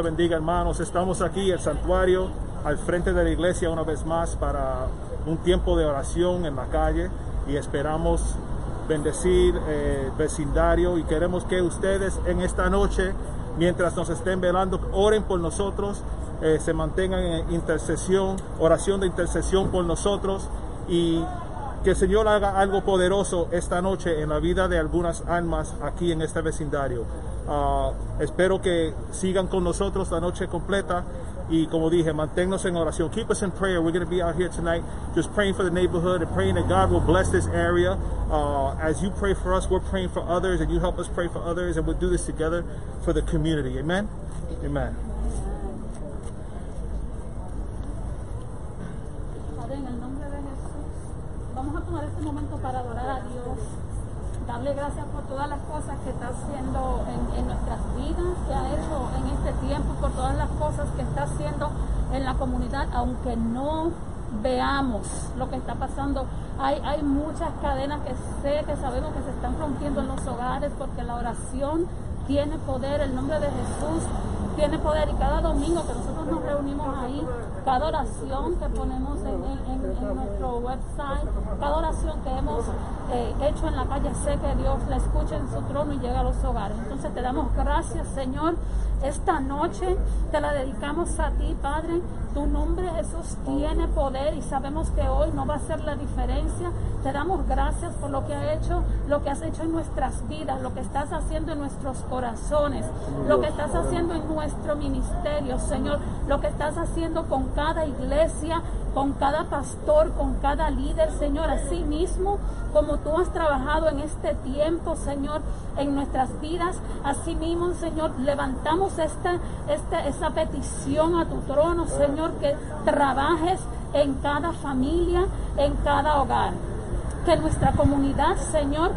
bendiga hermanos, estamos aquí el santuario al frente de la iglesia una vez más para un tiempo de oración en la calle. Y esperamos bendecir el vecindario. Y queremos que ustedes en esta noche, mientras nos estén velando, oren por nosotros, eh, se mantengan en intercesión, oración de intercesión por nosotros. Y que el Señor haga algo poderoso esta noche en la vida de algunas almas aquí en este vecindario. Uh, espero que sigan con nosotros la noche completa y como dije, manténnos en oración. Keep us in prayer. We're going to be out here tonight just praying for the neighborhood and praying that God will bless this area. Uh, as you pray for us, we're praying for others and you help us pray for others and we'll do this together for the community. Amen? Amen. Vamos a tomar este momento para adorar a Dios, darle gracias por todas las cosas que está haciendo en, nuestras vidas, que ha hecho en este tiempo, por todas las cosas que está haciendo en la comunidad, aunque no veamos lo que está pasando. Hay, hay muchas cadenas que sé, que sabemos que se están rompiendo en los hogares porque la oración tiene poder, el nombre de Jesús tiene poder y cada domingo que nosotros nos reunimos ahí, cada oración que ponemos en, en- en- nuestro website, cada oración que hemos eh, hecho en la calle, sé que Dios la escucha en su trono y llega a los hogares. Entonces te damos gracias, Señor. Esta noche te la dedicamos a ti, Padre. Tu nombre, Jesús, tiene poder y sabemos que hoy no va a ser la diferencia. Te damos gracias por lo que ha hecho, lo que has hecho en nuestras vidas, lo que estás haciendo en nuestros corazones, lo que estás haciendo en nuestro ministerio, Señor, lo que estás haciendo con cada iglesia, con cada pastor, con cada líder, Señor, así mismo como tú has trabajado en este tiempo, Señor, en nuestras vidas, así mismo, Señor, levantamos esta, esta, esa petición a tu trono, Señor, que trabajes en cada familia, en cada hogar que nuestra comunidad, Señor,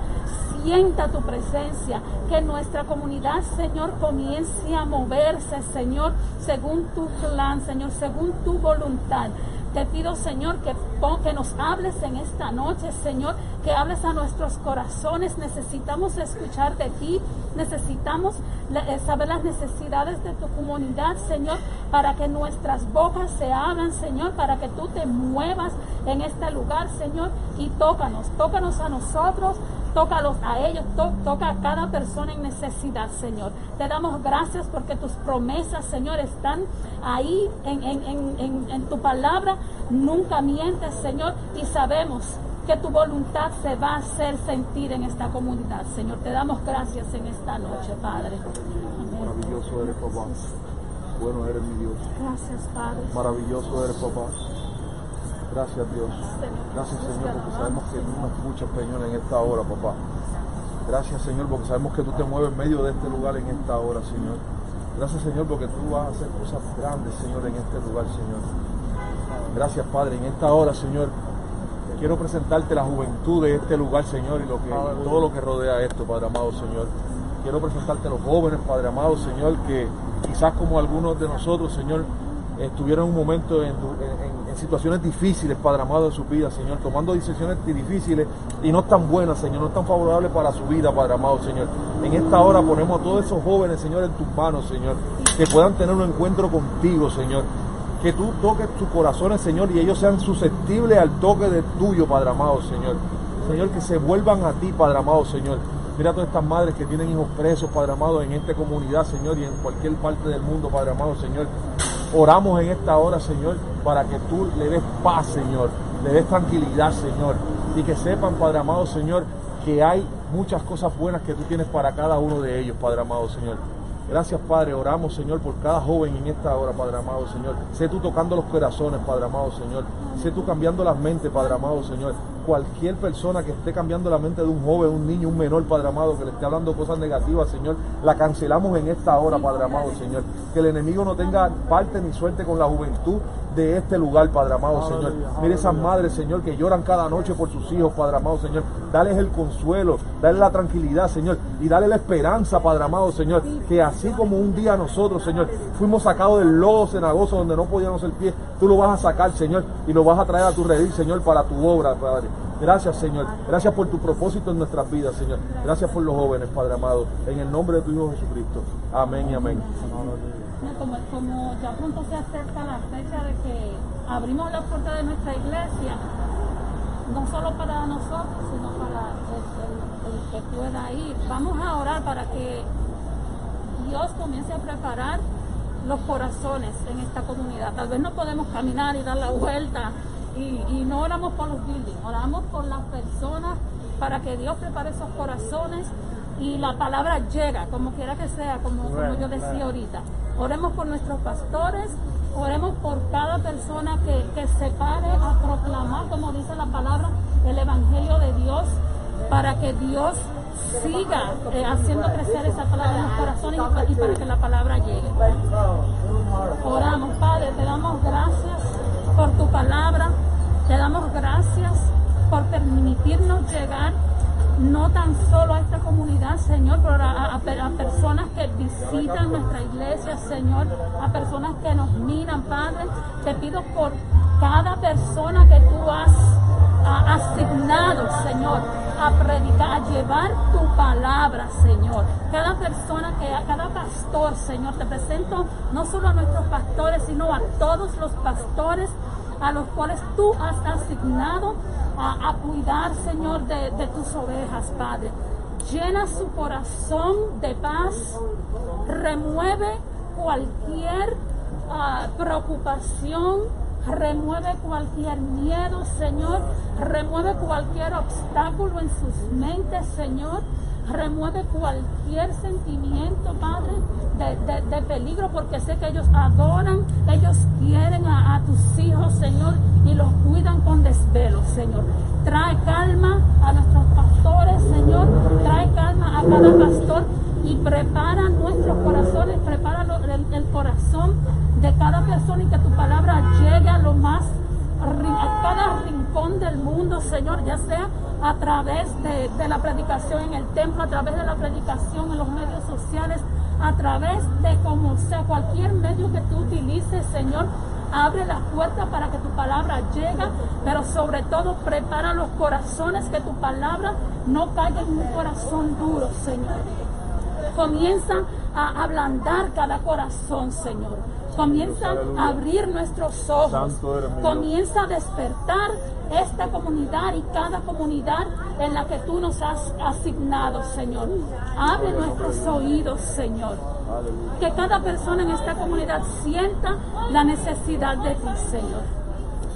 sienta tu presencia, que nuestra comunidad, Señor, comience a moverse, Señor, según tu plan, Señor, según tu voluntad. Te pido, Señor, que, que nos hables en esta noche, Señor, que hables a nuestros corazones. Necesitamos escuchar de ti, necesitamos eh, saber las necesidades de tu comunidad, Señor, para que nuestras bocas se abran, Señor, para que tú te muevas en este lugar, Señor, y tócanos, tócanos a nosotros, tócalos a ellos, to- toca a cada persona en necesidad, Señor. Te damos gracias porque tus promesas, Señor, están ahí en, en- en- en- tu palabra. Nunca mientes, Señor, y sabemos que tu voluntad se va a hacer sentir en esta comunidad, Señor. Te damos gracias en esta noche, Padre. Amén. Maravilloso eres, papá. Bueno eres mi Dios. Gracias, Padre. Maravilloso eres, papá. Gracias, Dios. Gracias, Señor, porque sabemos que tú nos escuchas, Señor, en esta hora, papá. Gracias, Señor, porque sabemos que tú te mueves en medio de este lugar en esta hora, Señor. Gracias, Señor, porque tú vas a hacer cosas grandes, Señor, en este lugar, Señor. Gracias, Padre. En esta hora, Señor, quiero presentarte la juventud de este lugar, Señor, y todo lo que rodea esto, Padre amado, Señor. Quiero presentarte a los jóvenes, Padre amado, Señor, que quizás como algunos de nosotros, Señor, estuvieron un momento en- en situaciones difíciles, Padre amado, de su vida, Señor, tomando decisiones difíciles y no tan buenas, Señor, no tan favorables para su vida, Padre amado, Señor. En esta hora ponemos a todos esos jóvenes, Señor, en tus manos, Señor, que puedan tener un encuentro contigo, Señor que tú toques sus corazones, Señor, y ellos sean susceptibles al toque de tuyo, Padre amado, Señor. Señor, que se vuelvan a ti, Padre amado, Señor. Mira a todas estas madres que tienen hijos presos, Padre amado, en esta comunidad, Señor, y en cualquier parte del mundo, Padre amado, Señor. Oramos en esta hora, Señor, para que tú le des paz, Señor, le des tranquilidad, Señor, y que sepan, Padre amado, Señor, que hay muchas cosas buenas que tú tienes para cada uno de ellos, Padre amado, Señor. Gracias, Padre. Oramos, Señor, por cada joven en esta hora, Padre amado, Señor. Sé tú tocando los corazones, Padre amado, Señor. Sé tú cambiando las mentes, Padre amado, Señor. Cualquier persona que esté cambiando la mente de un joven, un niño, un menor, Padre amado, que le esté hablando cosas negativas, Señor, la cancelamos en esta hora, Padre amado, Señor. Que el enemigo no tenga parte ni suerte con la juventud de este lugar, Padre amado, Señor. Mire esas madres, Señor, que lloran cada noche por sus hijos, Padre amado, Señor. Dales el consuelo, dale la tranquilidad, Señor, y dale la esperanza, Padre amado, Señor, que así como un día nosotros, Señor, fuimos sacados del lodo cenagoso donde no podíamos el pie, tú lo vas a sacar, Señor, y lo vas a traer a tu redil, Señor, para tu obra, Padre. Gracias, Señor. Gracias por tu propósito en nuestras vidas, Señor. Gracias por los jóvenes, Padre amado. En el nombre de tu Hijo Jesucristo. Amén y amén. como, ya pronto se acerca la fecha de que abrimos la puerta de nuestra iglesia, no solo para nosotros, sino para el, que pueda ir. Vamos a orar para que Dios comience a preparar los corazones en esta comunidad. Tal vez no podemos caminar y dar la vuelta y, no oramos por los buildings, oramos por las personas para que Dios prepare esos corazones y la palabra llega, como quiera que sea, como, yo decía ahorita. Oremos por nuestros pastores, oremos por cada persona que, que se pare a proclamar, como dice la palabra, el Evangelio de Dios, para que Dios siga eh, haciendo crecer esa palabra en los corazones y, para que la palabra llegue. Oramos, Padre, te damos gracias por tu palabra, te damos gracias por permitirnos llegar no tan solo a esta comunidad, Señor, pero a, personas que visitan nuestra iglesia, Señor, a personas que nos miran, Padre. Te pido por cada persona que tú has asignado, Señor, a predicar, a llevar tu palabra, Señor. Cada persona que, a cada pastor, Señor, te presento no solo a nuestros pastores, sino a todos los pastores a los cuales tú has asignado a, cuidar, Señor, de, tus ovejas, Padre. Llena su corazón de paz, remueve cualquier ah, preocupación, remueve cualquier miedo, Señor, remueve cualquier obstáculo en sus mentes, Señor, remueve cualquier sentimiento, Padre, de, peligro, porque sé que ellos adoran, ellos quieren a, a, tus hijos, Señor, y los cuidan con desvelo, Señor. Trae calma a nuestros pastores, Señor, trae calma a cada pastor y prepara nuestros corazones, prepara el, corazón de cada persona y que tu palabra llegue a lo más a cada rincón del mundo, Señor, ya sea a través de, de, la predicación en el templo, a través de la predicación en los medios sociales, a través de como sea, cualquier medio que tú utilices, Señor, abre las puertas para que tu palabra llegue, pero sobre todo prepara los corazones, que tu palabra no caiga en un corazón duro, Señor. Comienza a ablandar cada corazón, Señor comienza a abrir nuestros ojos, comienza a despertar esta comunidad y cada comunidad en la que tú nos has asignado, Señor. Abre nuestros oídos, Señor. Que cada persona en esta comunidad sienta la necesidad de ti, Señor.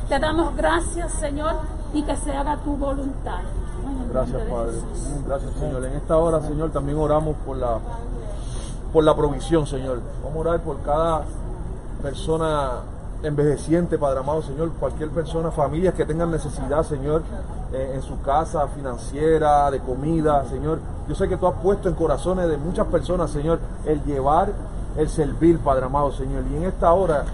Te damos gracias, Señor, y que se haga tu voluntad. Gracias, Padre. Gracias, Señor. En esta hora, Señor, también oramos por la por la provisión, Señor. Vamos a orar por cada persona envejeciente, Padre amado, Señor, cualquier persona, familias que tengan necesidad, Señor, eh, en su casa financiera, de comida, Señor. Yo sé que tú has puesto en corazones de muchas personas, Señor, el llevar, el servir, Padre amado, Señor. Y en esta hora,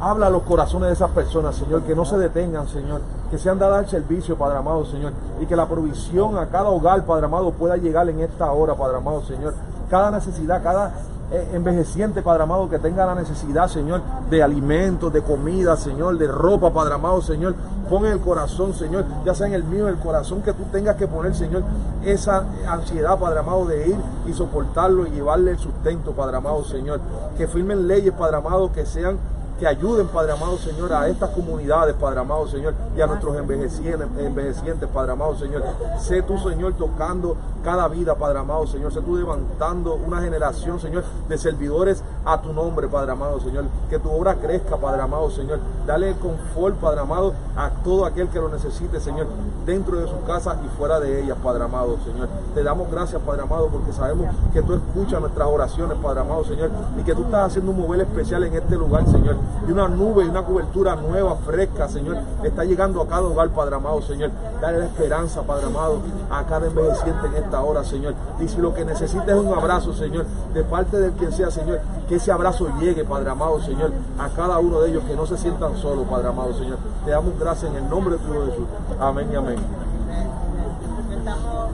habla a los corazones de esas personas, Señor, que no se detengan, Señor, que sean dadas al servicio, Padre amado, Señor, y que la provisión a cada hogar, Padre amado, pueda llegar en esta hora, Padre amado, Señor. Cada necesidad, cada eh, envejeciente, Padre amado, que tenga la necesidad, Señor, de alimentos, de comida, Señor, de ropa, Padre amado, Señor. Pon en el corazón, Señor, ya sea en el mío, el corazón que tú tengas que poner, Señor, esa ansiedad, Padre amado, de ir y soportarlo y llevarle el sustento, Padre amado, Señor. Que firmen leyes, Padre amado, que sean que ayuden, Padre amado Señor, a estas comunidades, Padre amado Señor, y a nuestros envejecientes, envejecientes, Padre amado Señor. Sé tú, Señor, tocando cada vida, Padre amado Señor. Sé tú levantando una generación, Señor, de servidores a tu nombre, Padre amado Señor. Que tu obra crezca, Padre amado Señor. Dale confort, Padre amado, a todo aquel que lo necesite, Señor, dentro de su casa y fuera de ella, Padre amado Señor. Te damos gracias, Padre amado, porque sabemos que tú escuchas nuestras oraciones, Padre amado Señor, y que tú estás haciendo un mover especial en este lugar, Señor y una nube y una cobertura nueva, fresca, Señor, está llegando a cada hogar, Padre amado, Señor. Dale la esperanza, Padre amado, a cada envejeciente en esta hora, Señor. Y si lo que necesita es un abrazo, Señor, de parte de quien sea, Señor, que ese abrazo llegue, Padre amado, Señor, a cada uno de ellos, que no se sientan solos, Padre amado, Señor. Te damos gracias en el nombre de tu Jesús. Amén y amén.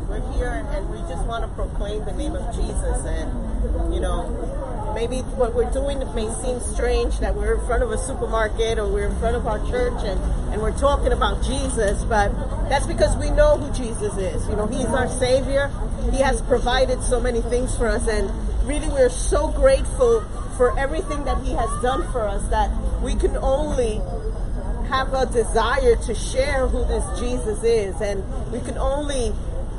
We're here just want to proclaim the name of Jesus maybe what we're doing may seem strange that we're in front of a supermarket or we're in front of our church and, and we're talking about Jesus, but that's because we know who Jesus is. You know, He's our Savior. He has provided so many things for us, and really we're so grateful for everything that He has done for us that we can only have a desire to share who this Jesus is. And we can only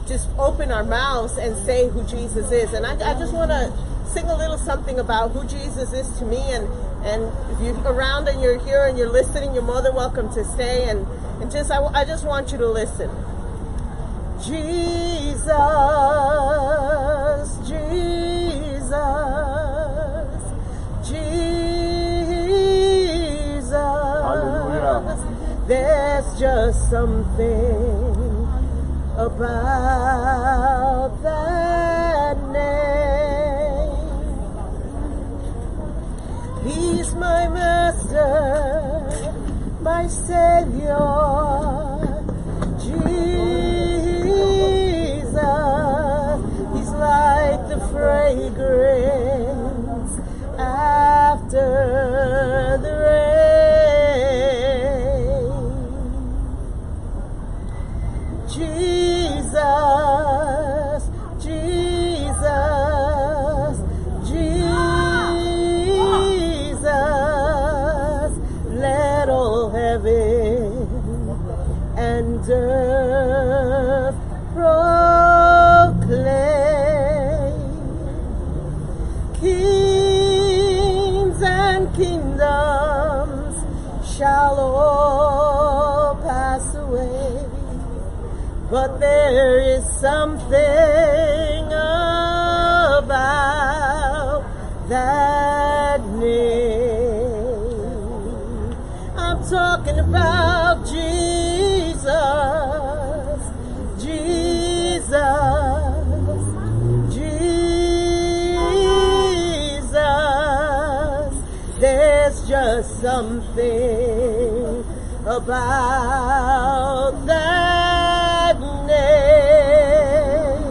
just open our mouths and say who Jesus is. And I, I just want to sing a little something about who Jesus is to me. And, and if you're around and you're here and you're listening, you're more than welcome to stay. And, and just, I, I just want you to listen. Jesus, Jesus, Jesus. Hallelujah. There's just something about that name. He's my master, my savior. Jesus, he's like the fragrance after the proclaim. Kings and kingdoms shall all pass away, but there is something about that name. I'm talking about something about that name.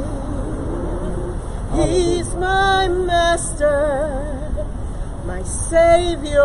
He's my master, my savior,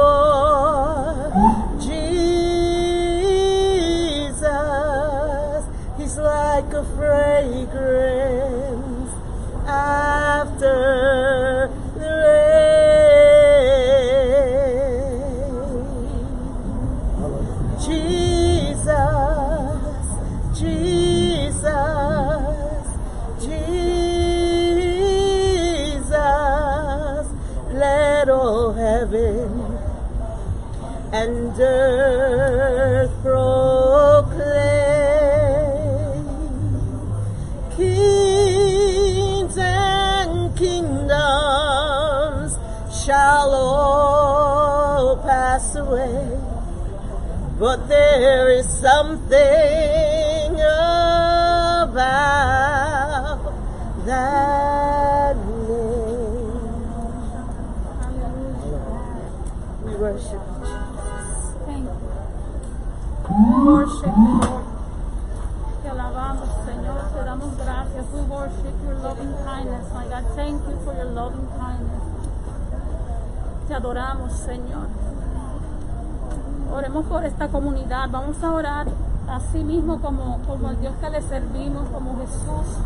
comunidad. Vamos a orar así mismo como, como el Dios que le servimos, como Jesús,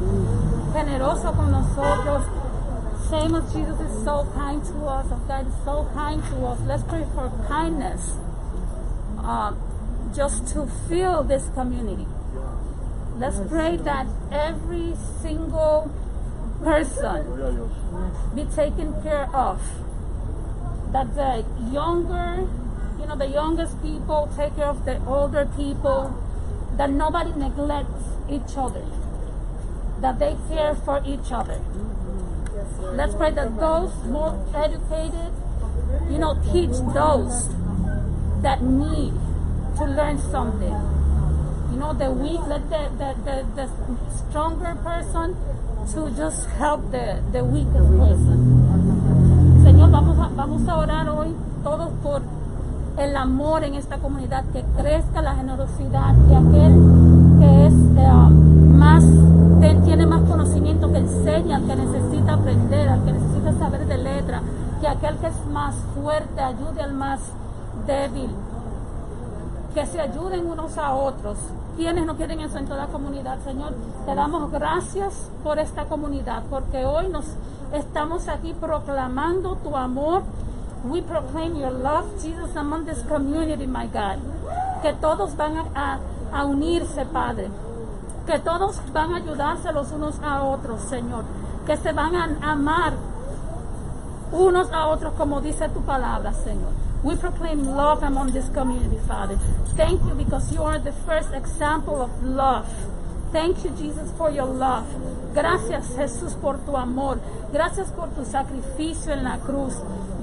generoso con nosotros. Same as Jesus is so kind to us, as God is so kind to us. Let's pray for kindness uh, just to fill this community. Let's pray that every single person be taken care of. That the younger, you know, the youngest people take care of the older people. That nobody neglects each other. That they care for each other. Let's pray that those more educated, you know, teach those that need to learn something. You know, the weak, let the, the, the, the stronger person to just help the, the weakest person. Señor, vamos a, vamos a orar hoy todos por el amor en esta comunidad, que crezca la generosidad, que aquel que es eh, más, que tiene más conocimiento, que enseña que necesita aprender, al que necesita saber de letra, que aquel que es más fuerte ayude al más débil, que se ayuden unos a otros. Quienes no quieren eso en toda la comunidad, Señor, te damos gracias por esta comunidad, porque hoy nos estamos aquí proclamando tu amor We proclaim your love, Jesus, among this community, my God. Que todos van a, a, unirse, Padre. Que todos van a ayudarse los unos a otros, Señor. Que se van a amar unos a otros como dice tu palabra, Señor. We proclaim love among this community, Father. Thank you because you are the first example of love. Thank you, Jesus, for your love. Gracias, Jesús, por tu amor. Gracias por tu sacrificio en la cruz.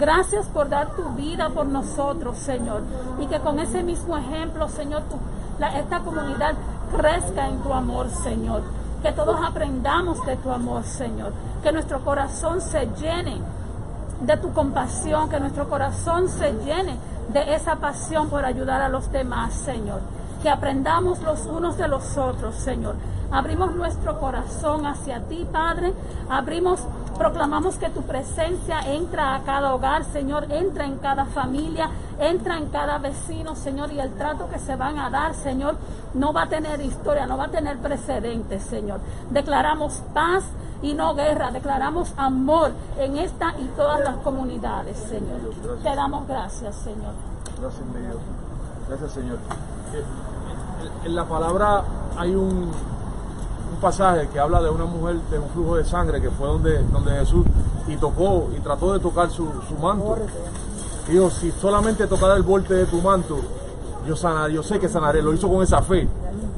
Gracias por dar tu vida por nosotros, Señor. Y que con ese mismo ejemplo, Señor, esta comunidad crezca en tu amor, Señor. Que todos aprendamos de tu amor, Señor. Que nuestro corazón se llene de tu compasión, que nuestro corazón se llene de esa pasión por ayudar a los demás, Señor. Que aprendamos los unos de los otros, Señor. Abrimos nuestro corazón hacia ti, Padre. Abrimos, proclamamos que tu presencia entra a cada hogar, Señor. Entra en cada familia, entra en cada vecino, Señor. Y el trato que se van a dar, Señor, no va a tener historia, no va a tener precedentes, Señor. Declaramos paz y no guerra. Declaramos amor en esta y todas las comunidades, Señor. Te damos gracias, Señor. Gracias, mi Dios. Gracias, Señor. En la palabra hay un, pasaje que habla de una mujer de un flujo de sangre que fue donde, donde Jesús y tocó y trató de tocar su, su manto. Dijo, si solamente tocara el borde de tu manto, yo sanaré, yo sé que sanaré, lo hizo con esa fe.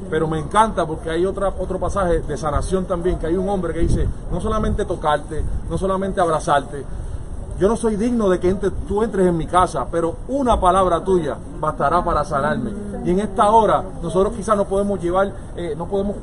Pero me encanta porque hay otra, otro pasaje de sanación también, que hay un hombre que dice, no solamente tocarte, no solamente abrazarte, yo no soy digno de que tú entres en mi casa, pero una palabra tuya bastará para sanarme. Y en esta hora nosotros quizás no podemos llevar, eh, no podemos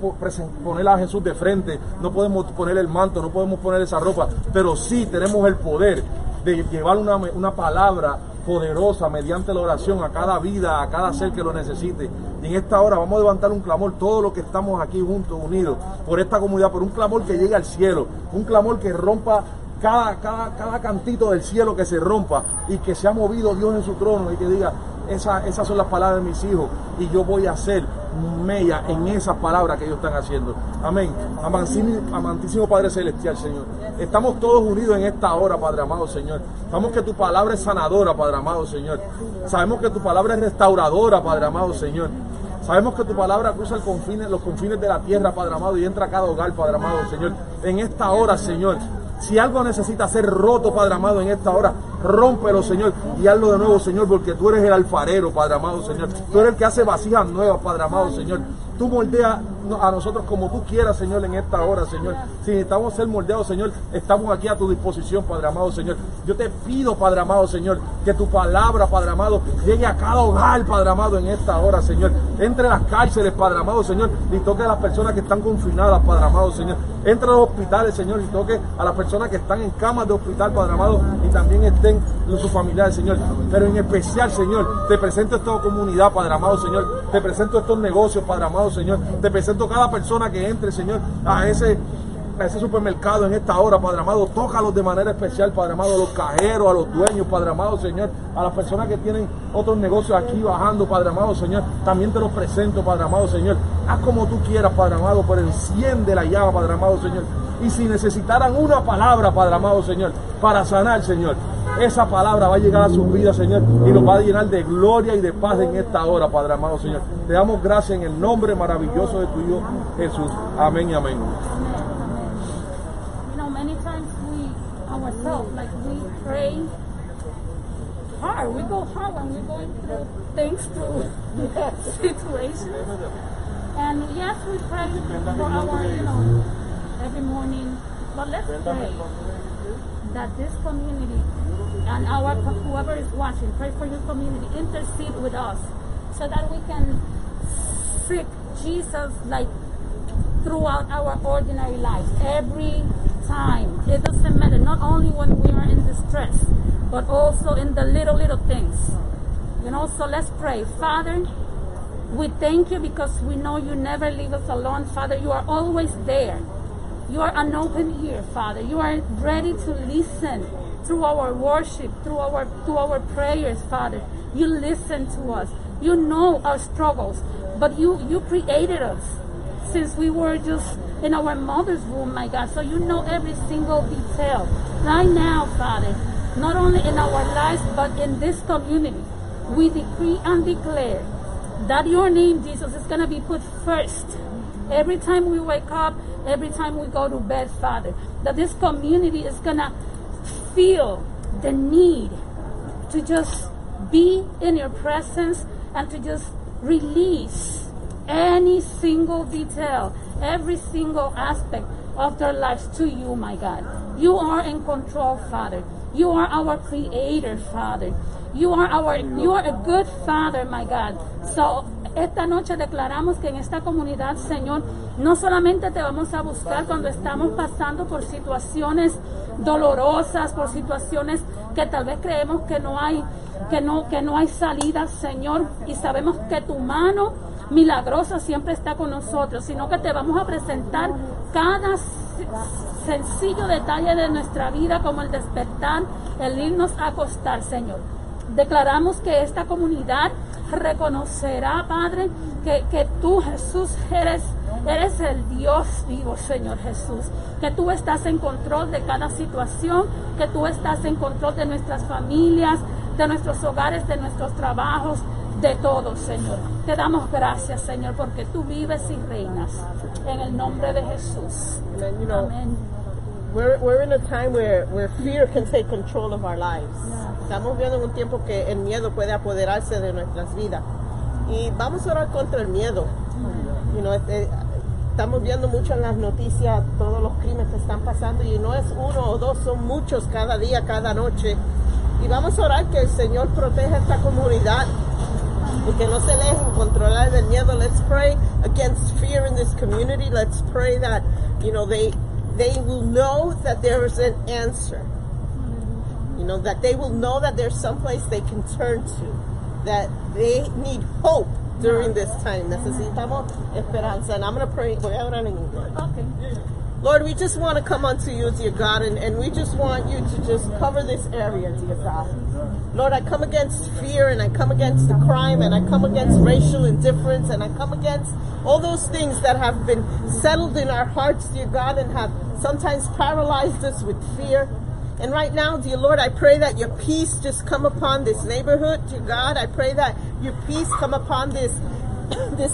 poner a Jesús de frente, no podemos poner el manto, no podemos poner esa ropa, pero sí tenemos el poder de llevar una, una palabra poderosa mediante la oración a cada vida, a cada ser que lo necesite. Y en esta hora vamos a levantar un clamor, todos los que estamos aquí juntos, unidos, por esta comunidad, por un clamor que llegue al cielo, un clamor que rompa cada, cada, cada cantito del cielo que se rompa y que se ha movido Dios en su trono y que diga, esa, esas son las palabras de mis hijos y yo voy a hacer mella en esas palabras que ellos están haciendo. Amén. Amantísimo, Padre Celestial, Señor. Estamos todos unidos en esta hora, Padre amado, Señor. Sabemos que tu palabra es sanadora, Padre amado, Señor. Sabemos que tu palabra es restauradora, Padre amado, Señor. Sabemos que tu palabra cruza los confines de la tierra, Padre amado, y entra a cada hogar, Padre amado, Señor. En esta hora, Señor, si algo necesita ser roto, Padre amado, en esta hora, rómpelo, Señor, y hazlo de nuevo, Señor, porque tú eres el alfarero, Padre amado, Señor. Tú eres el que hace vasijas nuevas, Padre amado, Señor. Tú moldeas a nosotros como tú quieras, Señor, en esta hora, Señor. Si necesitamos ser moldeados, Señor, estamos aquí a tu disposición, Padre amado, Señor. Yo te pido, Padre amado, Señor, que tu palabra, Padre amado, llegue a cada hogar, Padre amado, en esta hora, Señor. Entre las cárceles, Padre amado, Señor, y toque a las personas que están confinadas, Padre amado, Señor. Entre los hospitales, Señor, y toque a las personas que están en camas de hospital, Padre amado, y también estén sus familiares, Señor. Pero en especial, Señor, te presento esta comunidad, Padre amado, Señor. Te presento estos negocios, Padre amado, Señor. Te presento cada persona que entre, Señor, a ese a ese supermercado en esta hora, Padre amado, tócalos de manera especial, Padre amado, a los cajeros, a los dueños, Padre amado, Señor, a las personas que tienen otros negocios aquí bajando, Padre amado, Señor, también te los presento, Padre amado, Señor, haz como tú quieras, Padre amado, pero enciende la llama, Padre amado, Señor, y si necesitaran una palabra, Padre amado, Señor, para sanar, Señor, esa palabra va a llegar a sus vidas, Señor, y los va a llenar de gloria y de paz en esta hora, Padre amado, Señor. Te damos gracias en el nombre maravilloso de tu Hijo Jesús. Amén y amén. You know, many times we ourselves, like we pray hard. We go hard when we're going through things, through situations. And yes, we pray for our, you know, every morning. But let's pray that this community and our whoever is watching, pray for your community, intercede with us, so that we can seek Jesus like throughout our ordinary life. Every time. It doesn't matter. Not only when we are in distress but also in the little little things. You know so let's pray. Father we thank you because we know you never leave us alone. Father you are always there. You are an open ear father. You are ready to listen through our worship through our through our prayers father you listen to us you know our struggles but you you created us since we were just in our mother's womb, my God. So you know every single detail. Right now, Father, not only in our lives, but in this community. We decree and declare that your name, Jesus, is going to be put first. Every time we wake up, every time we go to bed, Father, that this community is going to feel the need to just be in your presence and to just release any single detail, every single aspect of their lives to you, my God. You are in control, Father. You are our creator, Father. You are our you are a good father, my God. So esta noche declaramos que en esta comunidad, Señor, no solamente te vamos a buscar cuando estamos pasando por situaciones dolorosas, por situaciones que tal vez creemos que no hay que no que no hay salida, Señor, y sabemos que tu mano milagrosa siempre está con nosotros, sino que te vamos a presentar cada sencillo detalle de nuestra vida como el despertar, el irnos a acostar, Señor. Declaramos que esta comunidad reconocerá, Padre, que, que tú, Jesús, eres, eres el Dios vivo, Señor Jesús. Que tú estás en control de cada situación, que tú estás en control de nuestras familias, de nuestros hogares, de nuestros trabajos, de todo, Señor. Te damos gracias, Señor, porque tú vives y reinas. En el nombre de Jesús. Amén. We're, we're in a time where, where fear can take control of our lives. Estamos viendo en un tiempo que el miedo puede apoderarse de nuestras vidas. Y vamos a orar contra el miedo. You know, este, estamos viendo mucho en las noticias todos los crímenes que están pasando y no es uno o dos, son muchos cada día, cada noche. Y vamos a orar que el Señor proteja esta comunidad y que no se dejen controlar del miedo. Let's pray against fear in this community. Let's pray that, you know, they they will know that there is an answer. You know, that they will know that there's someplace they can turn to. That they need hope during this time. Necesitamos esperanza. And I'm going to pray. Voy a orar en inglés. Okay. Lord, we just want to come unto you, dear God, and, and we just want you to just cover this area, dear God. Lord, I come against fear and I come against the crime and I come against racial indifference and I come against all those things that have been settled in our hearts, dear God, and have sometimes paralyzed us with fear. And right now, dear Lord, I pray that your peace just come upon this neighborhood, dear God. I pray that your peace come upon this this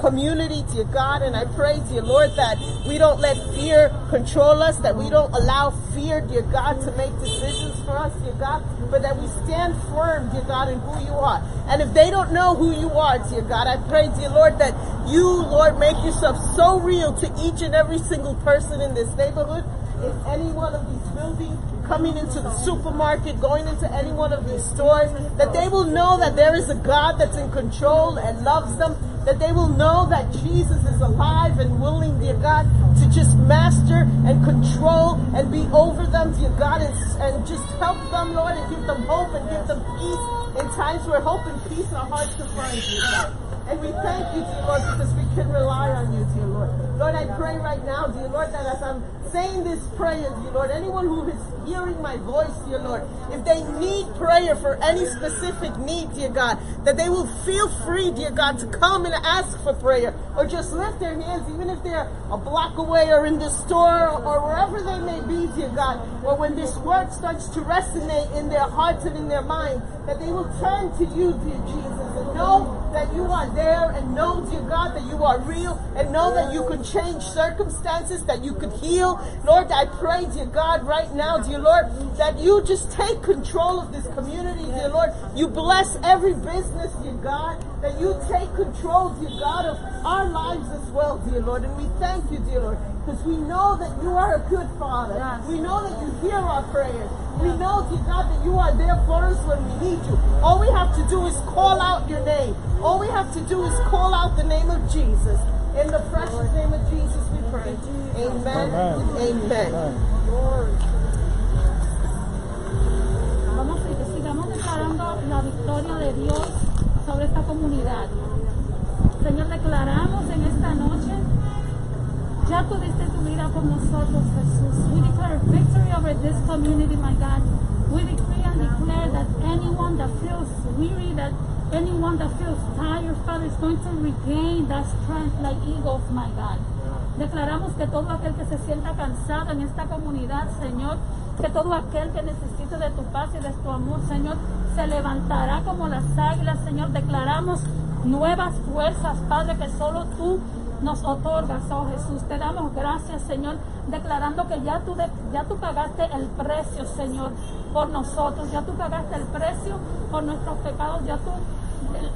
community, dear God. And I pray, dear Lord, that we don't let fear control us, that we don't allow fear, dear God, to make decisions for us, dear God, but that we stand firm, dear God, in who you are. And if they don't know who you are, dear God, I pray, dear Lord, that you, Lord, make yourself so real to each and every single person in this neighborhood, in any one of these buildings, coming into the supermarket, going into any one of these stores, that they will know that there is a God that's in control and loves them, that they will know that Jesus is alive and willing, dear God, to just master and control and be over them, dear God, and, and just help them, Lord, and give them hope and give them peace in times where hope and peace are hard to find, dear God. And we thank you, dear Lord, because we can rely on you, dear Lord. Lord, I pray right now, dear Lord, that as I'm saying this prayer, dear Lord, anyone who is hearing my voice, dear Lord, if they need prayer for any specific need, dear God, that they will feel free, dear God, to come and ask for prayer or just lift their hands, even if they're a block away or in the store or wherever they may be, dear God, or when this word starts to resonate in their hearts and in their minds, that they will turn to you, dear Jesus, know that you are there and know, dear God, that you are real and know that you can change circumstances, that you could heal. Lord, I pray, dear God, right now, dear Lord, that you just take control of this community, dear Lord. You bless every business, dear God, that you take control, dear God, of our lives as well, dear Lord. And we thank you, dear Lord, because we know that you are a good Father. We know that you hear our prayers. We know, dear God, that you are there for us when we need you. All we have to do is call out your name. All we have to do is call out the name of Jesus. In the precious name of Jesus, we pray. Amen. Amen. Vamos a que sigamos declarando la victoria de Dios sobre esta comunidad. Señor, declaramos en esta noche, ya tú diste tu vida por nosotros, Jesús. We declare victory over this community, my God. We decree and declare that anyone that feels weary, that anyone that feels tired, Father, is going to regain that strength like eagles, my God. Declaramos que todo aquel que se sienta cansado en esta comunidad, Señor, que todo aquel que necesite de tu paz y de tu amor, Señor, se levantará como las águilas, Señor. Declaramos nuevas fuerzas, Padre, que solo tú nos otorgas, oh Jesús. Te damos gracias, Señor, declarando que ya tú, ya tú pagaste el precio, Señor, por nosotros. Ya tú pagaste el precio por nuestros pecados. Ya tú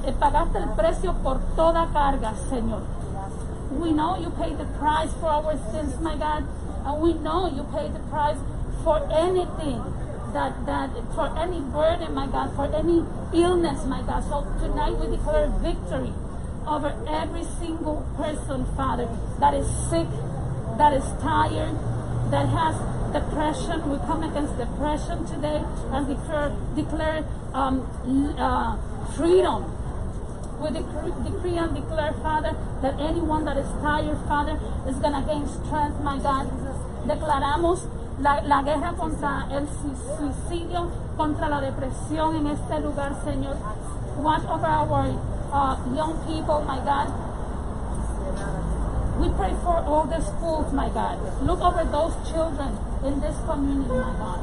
eh, pagaste el precio por toda carga, Señor. We know you paid the price for our sins, my God. And we know you paid the price for anything that, that for any burden, my God, for any illness, my God. So tonight we declare victory over every single person, Father, that is sick, that is tired, that has depression. We come against depression today and declare, declare um, uh, freedom. We decree, decree and declare, Father, that anyone that is tired, Father, is going to gain strength, my God. Declaramos la, la, guerra contra el suicidio, contra la depresión en este lugar, Señor. Watch over our uh, young people, my God. We pray for all the schools, my God. Look over those children in this community, my God.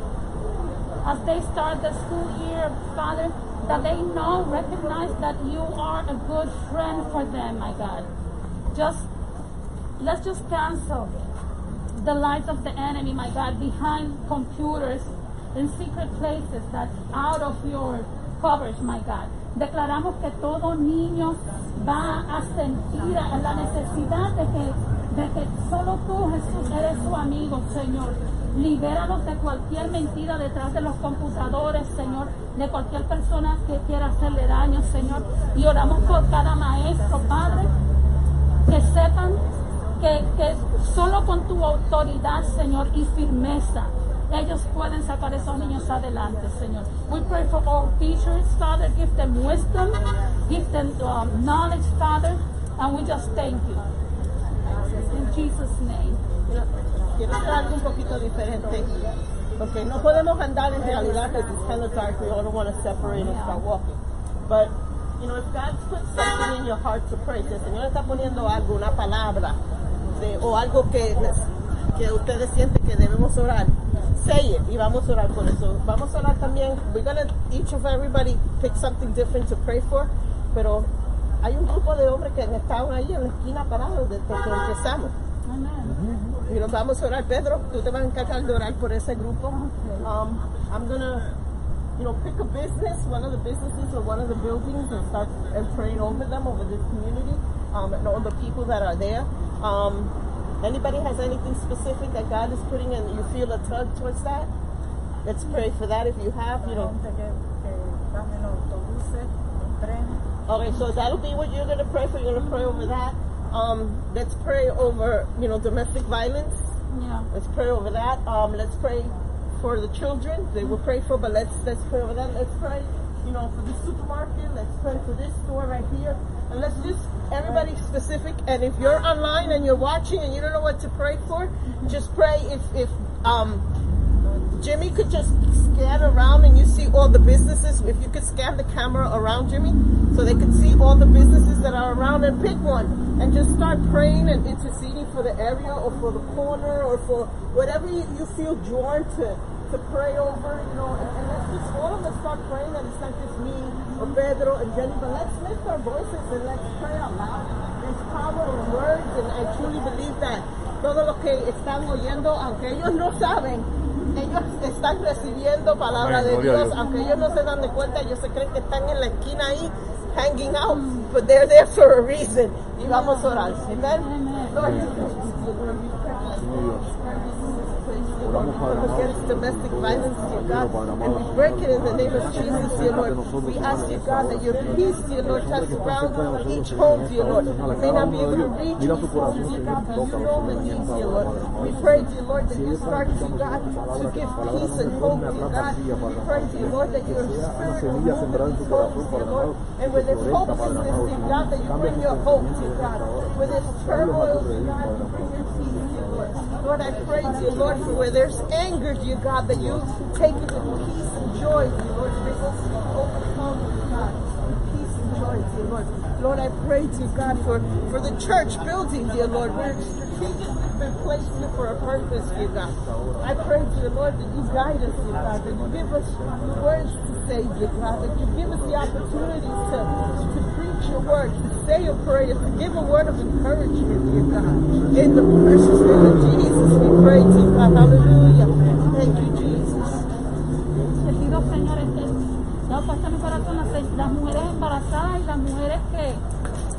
As they start the school year, Father, that they know, recognize that you are a good friend for them, my God. Just, let's just cancel the lies of the enemy, my God, behind computers in secret places that's out of your coverage, my God. Declaramos que todo niño va a sentir la necesidad de que, de que solo tú, Jesús, eres su amigo, Señor. Libéralos de cualquier mentira detrás de los computadores, Señor, de cualquier persona que quiera hacerle daño, Señor. Y oramos por cada maestro, Padre, que sepan que, que solo con tu autoridad, Señor, y firmeza, ellos pueden sacar a esos niños adelante, Señor. We pray for all teachers, Father. Give them wisdom, give them um, knowledge, Father, and we just thank you. In Jesus' name. Quiero hacer algo un poquito diferente. Porque no podemos andar en realidad because it's kind of dark. We all don't want to separate and start walking. But, you know, if God's put something in your heart to pray, si el Señor está poniendo algo, una palabra, de, o algo que, que ustedes sienten que debemos orar, say it y vamos a orar por eso. Vamos a orar también. We're gonna each of everybody pick something different to pray for, pero hay un grupo de hombres que estado ahí en la esquina parados desde que empezamos. Y nos vamos a orar. Pedro, tú te vas a encargar de orar por ese grupo. Um, I'm gonna, you know, pick a business, one of the businesses or one of the buildings, and start and praying over them, over this community, um, and all the people that are there. Um, Anybody has anything specific that God is putting and you feel a tug towards that? Let's pray for that if you have, you know. Okay, so that'll be what you're going to pray for. You're going to pray over that. Um, let's pray over, you know, domestic violence. Yeah. Let's pray over that. Um, let's pray for the children. They will pray for, but let's let's pray over that. Let's pray, you know, for the supermarket. Let's pray for this store right here. And let's just everybody specific. And if you're online and you're watching and you don't know what to pray for, just pray if if um Jimmy could just scan around and you see all the businesses. If you could scan the camera around Jimmy so they could see all the businesses that are around and pick one and just start praying and interceding for the area or for the corner or for whatever you, feel drawn to to pray over, you know, and, and let's just all of us start praying and it's not just me or Pedro and Jenny, but let's lift our voices and let's pray out loud. There's power in words and I truly believe that todo lo que están oyendo, aunque ellos no saben, ellos están recibiendo palabra de Dios, aunque ellos no se dan de cuenta, ellos se creen que están en la esquina ahí hanging out, but they're there for a reason. Y vamos a orar. Amen. Lord, against domestic violence, dear God, and we break it in the name of Jesus, dear Lord. We ask you, God, that your peace, dear Lord, shall surround each home, dear Lord. We may not be able to reach these homes, dear God, but you know the needs, dear Lord. We pray, dear Lord, that you start, dear God, to give peace and hope, dear God. We pray, dear Lord, that your spirit will move in these homes, dear Lord. And where there's hopelessness, dear God, that you bring your hope, dear God. Where there's turmoil, dear God, you bring Lord. I pray, to you, Lord, for where there's anger, dear God, that you take it in peace and joy, dear Lord. Bring us to overcome, God. Peace and joy, dear Lord. Lord. I pray, dear God, for, for the church building, dear Lord. We're strategically been placed here for a purpose, dear God. I pray, dear Lord, that you guide us, dear God, that you give us words to say, dear God, that you give us the opportunity to, to preach your word, to say a prayer, to give a word of encouragement, dear God. In the precious name of Jesus, we pray, dear God. Hallelujah. Thank you, Jesus. Te pido, Señor, corazón las, las mujeres embarazadas y las mujeres que,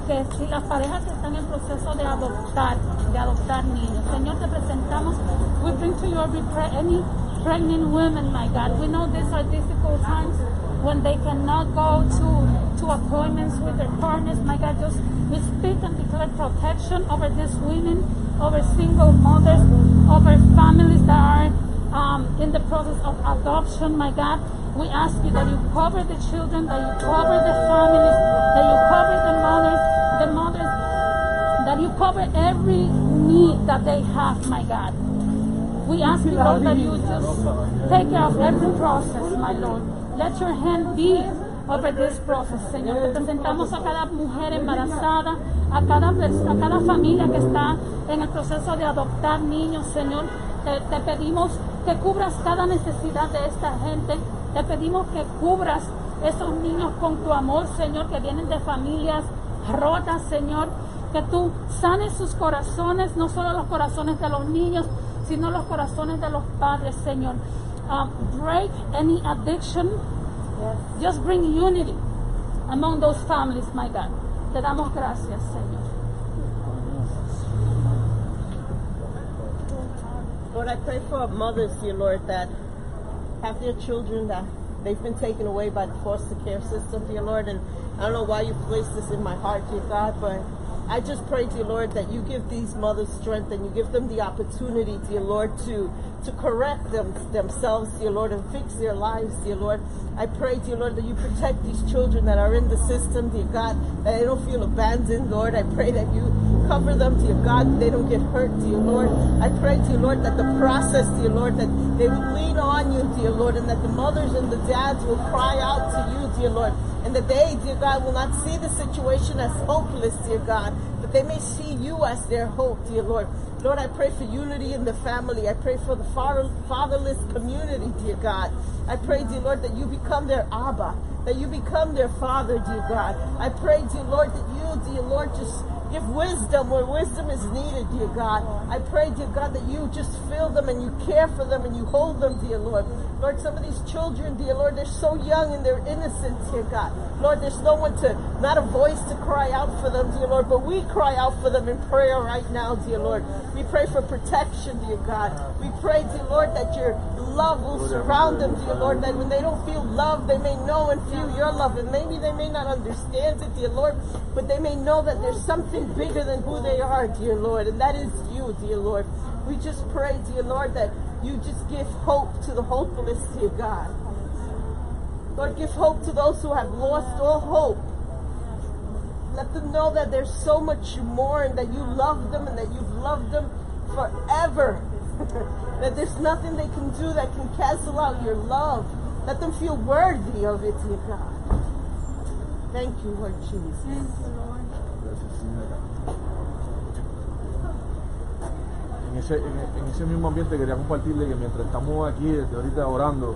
que si las parejas que están en proceso de adoptar, de adoptar niños. Señor, te presentamos, we bring to you every any pregnant women, my God. We know these are difficult times when they cannot go to, to appointments with their partners, my God. Just we speak and declare protection over these women, over single mothers, over families that are um, in the process of adoption, my God. We ask you that you cover the children, that you cover the families, that you cover the mothers, the mothers, that you cover every need that they have, my God. We ask you, Lord, that you just take care of every process, my Lord. Let your hand be over this process, Señor. Te presentamos a cada mujer embarazada, a cada, a cada familia que está en el proceso de adoptar niños, Señor. Te, te pedimos que cubras cada necesidad de esta gente. Te pedimos que cubras esos niños con tu amor, Señor, que vienen de familias rotas, Señor. Que tú sanes sus corazones, no solo los corazones de los niños, sino los corazones de los padres, Señor. Um, break any addiction. Just bring unity among those families, my God. Te damos gracias, Señor. Lord, I pray for mothers, dear Lord, that have their children that they've been taken away by the foster care system, dear Lord. And I don't know why you placed this in my heart, dear God, but I just pray, dear Lord, that you give these mothers strength and you give them the opportunity, dear Lord, to to correct them themselves, dear Lord, and fix their lives, dear Lord. I pray, dear Lord, that you protect these children that are in the system, dear God, that they don't feel abandoned, Lord. I pray that you cover them, dear God, that they don't get hurt, dear Lord. I pray, dear Lord, that the process, dear Lord, that they would lean on you, dear Lord, and that the mothers and the dads will cry out to you, dear Lord, and that they, dear God, will not see the situation as hopeless, dear God, but they may see you as their hope, dear Lord. Lord, I pray for unity in the family. I pray for the fatherless community, dear God. I pray, dear Lord, that you become their Abba, that you become their father, dear God. I pray, dear Lord, that you, dear Lord, just give wisdom where wisdom is needed, dear God. I pray, dear God, that you just fill them and you care for them and you hold them, dear Lord. Lord, some of these children, dear Lord, they're so young and they're innocent, dear God. Lord, there's no one to, not a voice to cry out for them, dear Lord, but we cry out for them in prayer right now, dear Lord. We pray for protection, dear God. We pray, dear Lord, that your love will surround them, dear Lord, that when they don't feel love, they may know and feel your love. And maybe they may not understand it, dear Lord, but they may know that there's something bigger than who they are, dear Lord, and that is you, dear Lord. We just pray, dear Lord, that you just give hope to the hopeless, dear God. Lord, give hope to those who have lost all hope. Let them know that there's so much more and that you love them and that you've loved them forever. that there's nothing they can do that can cancel out your love. Let them feel worthy of it, dear God. Thank you, Lord Jesus. Thank you, Lord. En ese, en, en ese mismo ambiente quería compartirle que mientras estamos aquí desde ahorita orando,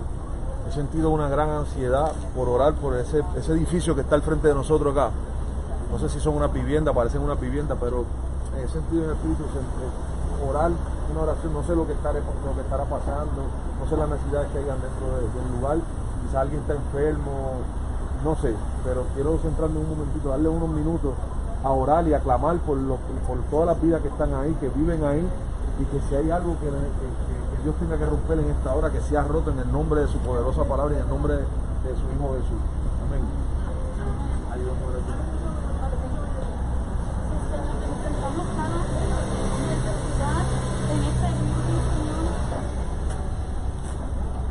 he sentido una gran ansiedad por orar por ese, ese edificio que está al frente de nosotros acá. No sé si son una vivienda, parecen una vivienda, pero he sentido en el espíritu se- orar una oración, no sé lo que, estaré, lo que estará pasando, no sé las necesidades que hayan dentro de- del lugar, quizá alguien está enfermo, no sé, pero quiero centrarme un momentito, darle unos minutos a orar y a clamar por, lo- por todas las vidas que están ahí, que viven ahí, y que si hay algo que- que Dios tenga que romper en esta hora, que sea roto en el nombre de su poderosa palabra y en el nombre de, de su Hijo Jesús. Amén. Ayúdame a orar. presentamos cada necesidad en este edificio, Señor.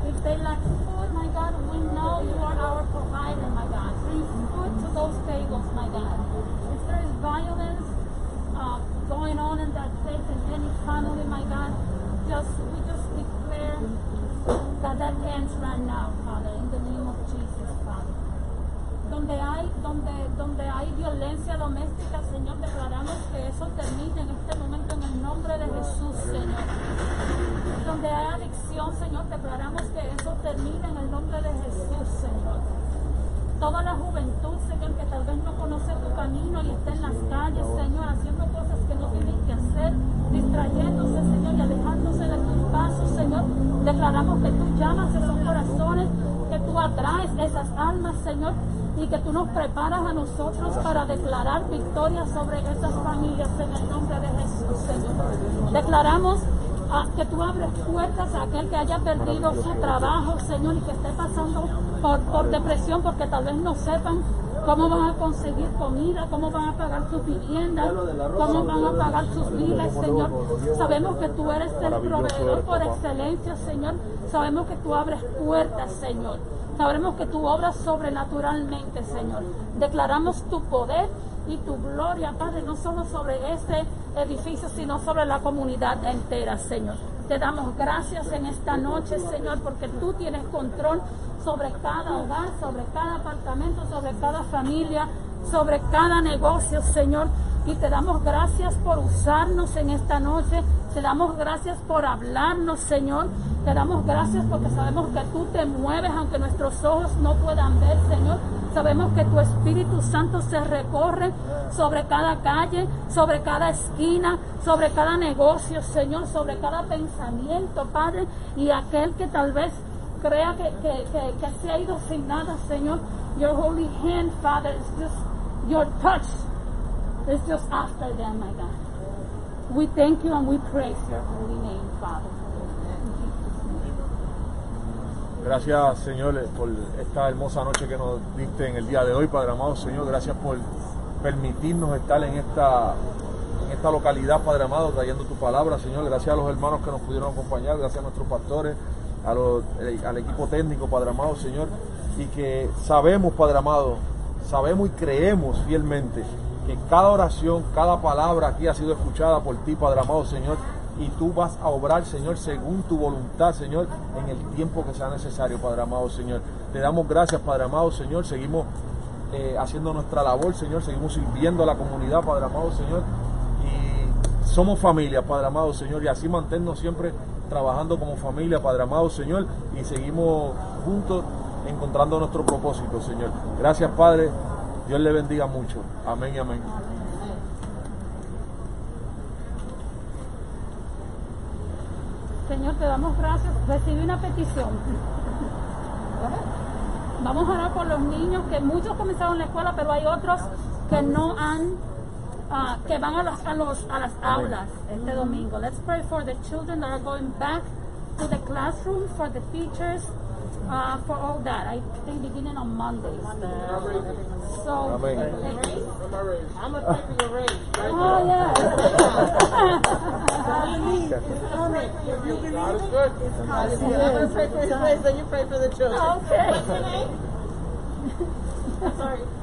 If they lack food, my God, we know you are our provider, my God. Bring food to those tables, my God. If there is violence uh, going on in that place in any family, my God, just we just declare that that ends right now, Father, in the name of Jesus, Father. Don't donde hay, donde, donde hay violencia doméstica, Señor, declaramos que eso termine en este momento en el nombre de Jesús, Señor. Donde hay adicción, Señor, declaramos que eso termine en el nombre de Jesús, Señor. Toda la juventud, Señor, que tal vez no conoce tu camino y está en las calles, Señor, haciendo cosas que no tienen que hacer, distrayéndose, Señor, y alejándose de tus pasos, Señor. Declaramos que tú llamas esos corazones, que tú atraes esas almas, Señor, y que tú nos preparas a nosotros para declarar victoria sobre esas familias en el nombre de Jesús, Señor. Declaramos ah, que tú abres puertas a aquel que haya perdido su trabajo, Señor, y que esté pasando por, por depresión porque tal vez no sepan cómo van a conseguir comida, cómo van a pagar sus viviendas, cómo van a pagar sus vidas, Señor. Sabemos que tú eres el proveedor por excelencia, Señor. Sabemos que tú abres puertas, Señor. Sabemos que tú obras sobrenaturalmente, Señor. Declaramos tu poder y tu gloria, Padre, no solo sobre este edificio, sino sobre la comunidad entera, Señor. Te damos gracias en esta noche, Señor, porque tú tienes control sobre cada hogar, sobre cada apartamento, sobre cada familia, sobre cada negocio, Señor. Y te damos gracias por usarnos en esta noche. Te damos gracias por hablarnos, Señor. Te damos gracias porque sabemos que tú te mueves aunque nuestros ojos no puedan ver, Señor. Sabemos que tu Espíritu Santo se recorre sobre cada calle, sobre cada esquina, sobre cada negocio, Señor, sobre cada pensamiento, Padre. Y aquel que tal vez crea que, que, que, que se ha ido sin nada, Señor. Your holy hand, Father, is just your touch is just after them, my God. We thank you and we praise your holy name, Father. Gracias, Señor, por esta hermosa noche que nos diste en el día de hoy, Padre amado, Señor. Gracias por permitirnos estar en esta, en esta localidad, Padre amado, trayendo tu palabra, Señor. Gracias a los hermanos que nos pudieron acompañar, gracias a nuestros pastores, eh, al equipo técnico, Padre amado, Señor. Y que sabemos, Padre amado, sabemos y creemos fielmente que cada oración, cada palabra aquí ha sido escuchada por ti, Padre amado, Señor y tú vas a obrar, Señor, según tu voluntad, Señor, en el tiempo que sea necesario, Padre amado, Señor. Te damos gracias, Padre amado, Señor. Seguimos eh, haciendo nuestra labor, Señor. Seguimos sirviendo a la comunidad, Padre amado, Señor. Y somos familia, Padre amado, Señor. Y así mantenernos siempre trabajando como familia, Padre amado, Señor. Y seguimos juntos encontrando nuestro propósito, Señor. Gracias, Padre. Dios le bendiga mucho. Amén y amén. Señor, te damos gracias. Recibí una petición. Vamos a orar por los niños, que muchos comenzaron la escuela, pero hay otros que no han, ah, que van a, los, a, los, a las aulas este domingo. Let's pray for the children that are going back to the classroom, for the teachers, uh, for all that. I think beginning on Monday. So, Amén. I'm gonna pray for your raise. oh yeah. God is good. Hallelujah. I'm gonna pray for his raise, then you pray for the children. Okay. What's your name? Sorry.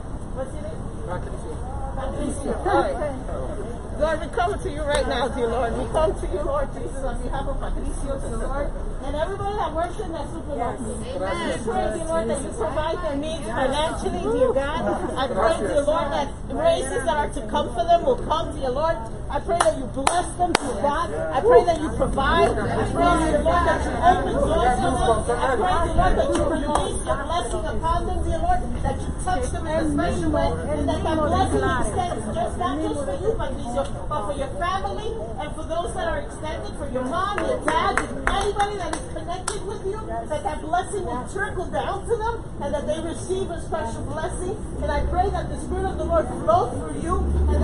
What's your name? Patricia. All right. Lord, we come to you right now, dear Lord. We come to you, Lord Jesus, on behalf of Patricio, dear Lord, and everybody that works in that supermarket. We pray, dear Lord, that you provide their needs financially, dear God. I pray, dear Lord, that races that are to come for them will come, dear Lord. I pray that you bless them, dear God. I pray that you provide. I pray, dear Lord, that you open doors for them. I pray, dear Lord, that you release your blessing upon them, dear Lord, that you touch them in a special way, and that that blessing extends just not just for you, but for your family and for those that are extended, for your mom, your dad, anybody that is connected with you, that that blessing will trickle down to them and that they receive a special blessing. And I pray that the Spirit of the Lord flow through you and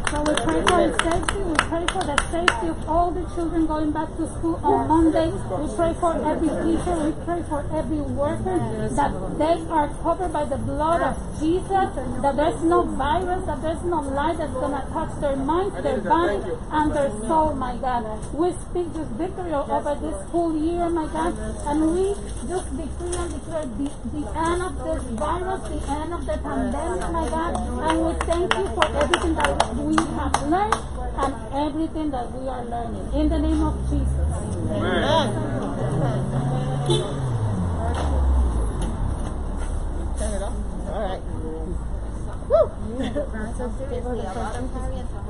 is good. So we pray for his safety, we pray for the safety of all the children going back to school on Monday. We pray for every teacher. We pray for every worker that they are covered by the blood of Jesus. That there's no virus, that there's no lie that's gonna touch their mind, their body, and their soul, my God. We speak this victory over this whole year, my God, and we just decree and declare the, the end of this virus, the end of the pandemic, my God, and we thank you for everything that we have learned and everything that we are learning. In the name of Jesus. Turn it off. All right. Woo!